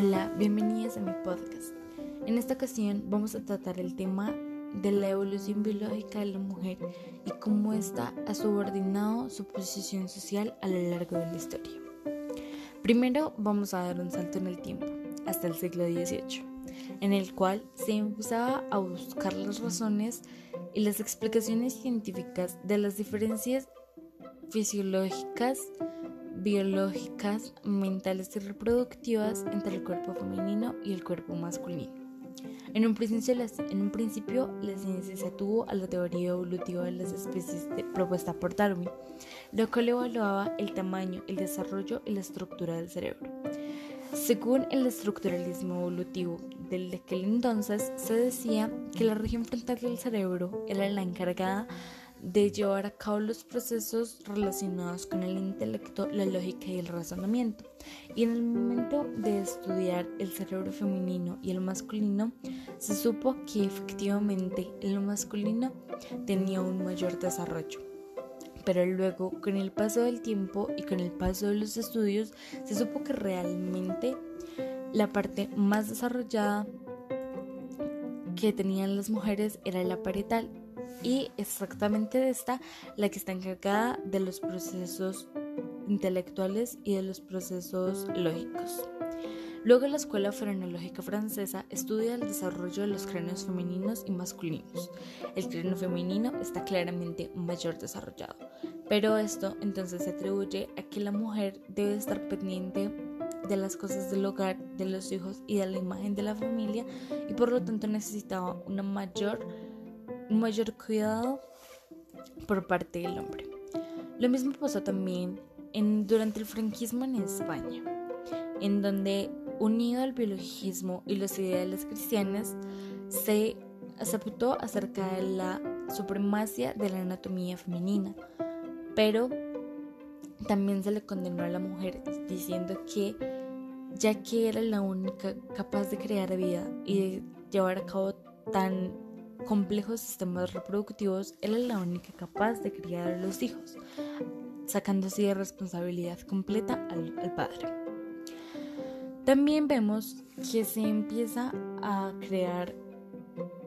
Hola, bienvenidos a mi podcast. En esta ocasión vamos a tratar el tema de la evolución biológica de la mujer y cómo ésta ha subordinado su posición social a lo largo de la historia. Primero vamos a dar un salto en el tiempo, hasta el siglo XVIII, en el cual se empezaba a buscar las razones y las explicaciones científicas de las diferencias fisiológicas biológicas, mentales y reproductivas entre el cuerpo femenino y el cuerpo masculino. En un, principio, en un la ciencia se atuvo a la teoría evolutiva de las especies propuesta por Darwin, lo cual evaluaba el tamaño, el desarrollo y la estructura del cerebro. Según el estructuralismo evolutivo del de aquel entonces, se decía que la región frontal del cerebro era la encargada llevar a cabo los procesos relacionados con el intelecto, la lógica y el razonamiento. Y en el momento de estudiar el cerebro femenino y el masculino, se supo que efectivamente el masculino tenía un mayor desarrollo. Pero luego, con el paso del tiempo y con el paso de los estudios, se supo que realmente la parte más desarrollada que tenían las mujeres era la parietal y exactamente esta la que está encargada de los procesos intelectuales y de los procesos lógicos. Luego la Escuela Frenológica Francesa estudia el desarrollo de los cráneos femeninos y masculinos. El cráneo femenino está claramente mayor desarrollado, pero esto entonces se atribuye a que la mujer debe estar pendiente de las cosas del hogar, de los hijos y de la imagen de la familia y por lo tanto necesitaba una mayor un mayor cuidado por parte del hombre. Lo mismo pasó también en, durante el franquismo en España, en donde, unido al biologismo y los ideales cristianos, se aceptó acerca de la supremacía de la anatomía femenina, pero también se le condenó a la mujer diciendo que ya que era la única capaz de crear vida y llevar a cabo tan complejos sistemas reproductivos, él es la única capaz de criar a los hijos, sacando así de responsabilidad completa al, padre. También vemos que se empieza a crear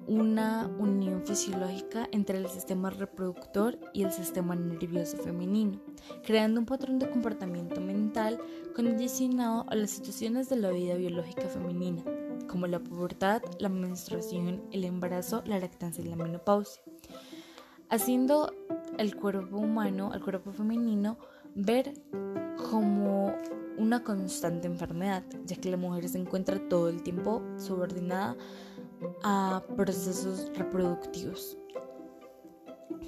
una unión fisiológica entre el sistema reproductor y el sistema nervioso femenino, creando un patrón de comportamiento mental condicionado a las situaciones de la vida biológica femenina, como la pubertad, la menstruación, el embarazo, la lactancia y la menopausia, haciendo el cuerpo humano, al cuerpo femenino, ver como una constante enfermedad, ya que la mujer se encuentra todo el tiempo subordinada a procesos reproductivos.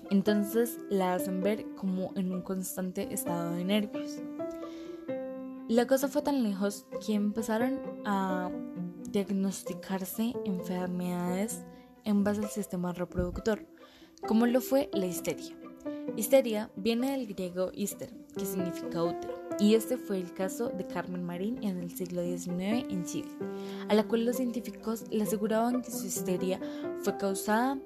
Entonces la hacen ver como en un constante estado de nervios. La cosa fue tan lejos que empezaron a diagnosticarse enfermedades en base al sistema reproductor, como lo fue la histeria. Histeria viene del griego hister, que significa útero, y este fue el caso de Carmen Marín en el siglo XIX en Chile, a la cual los científicos le aseguraban que su histeria fue causada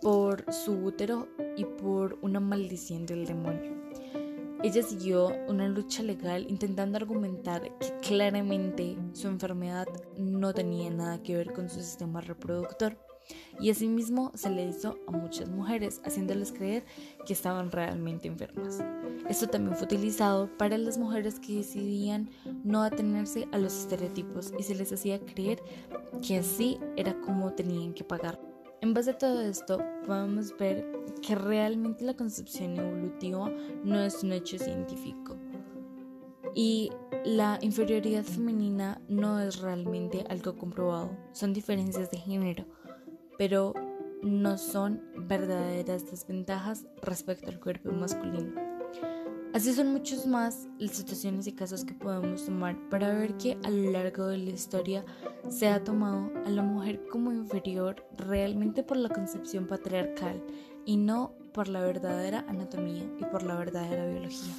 por su útero y por una maldición del demonio. Ella siguió una lucha legal intentando argumentar que claramente su enfermedad no tenía nada que ver con su sistema reproductor y asimismo se le hizo a muchas mujeres haciéndoles creer que estaban realmente enfermas. Esto también fue utilizado para las mujeres que decidían no atenerse a los estereotipos y se les hacía creer que así era como tenían que pagar. En base a todo esto, podemos ver que realmente la concepción evolutiva no es un hecho científico y la inferioridad femenina no es realmente algo comprobado, son diferencias de género, pero no son verdaderas desventajas respecto al cuerpo masculino. Así son muchos más las situaciones y casos que podemos tomar para ver que a lo largo de la historia se ha tomado a la mujer como inferior realmente por la concepción patriarcal y no por la verdadera anatomía y por la verdadera biología.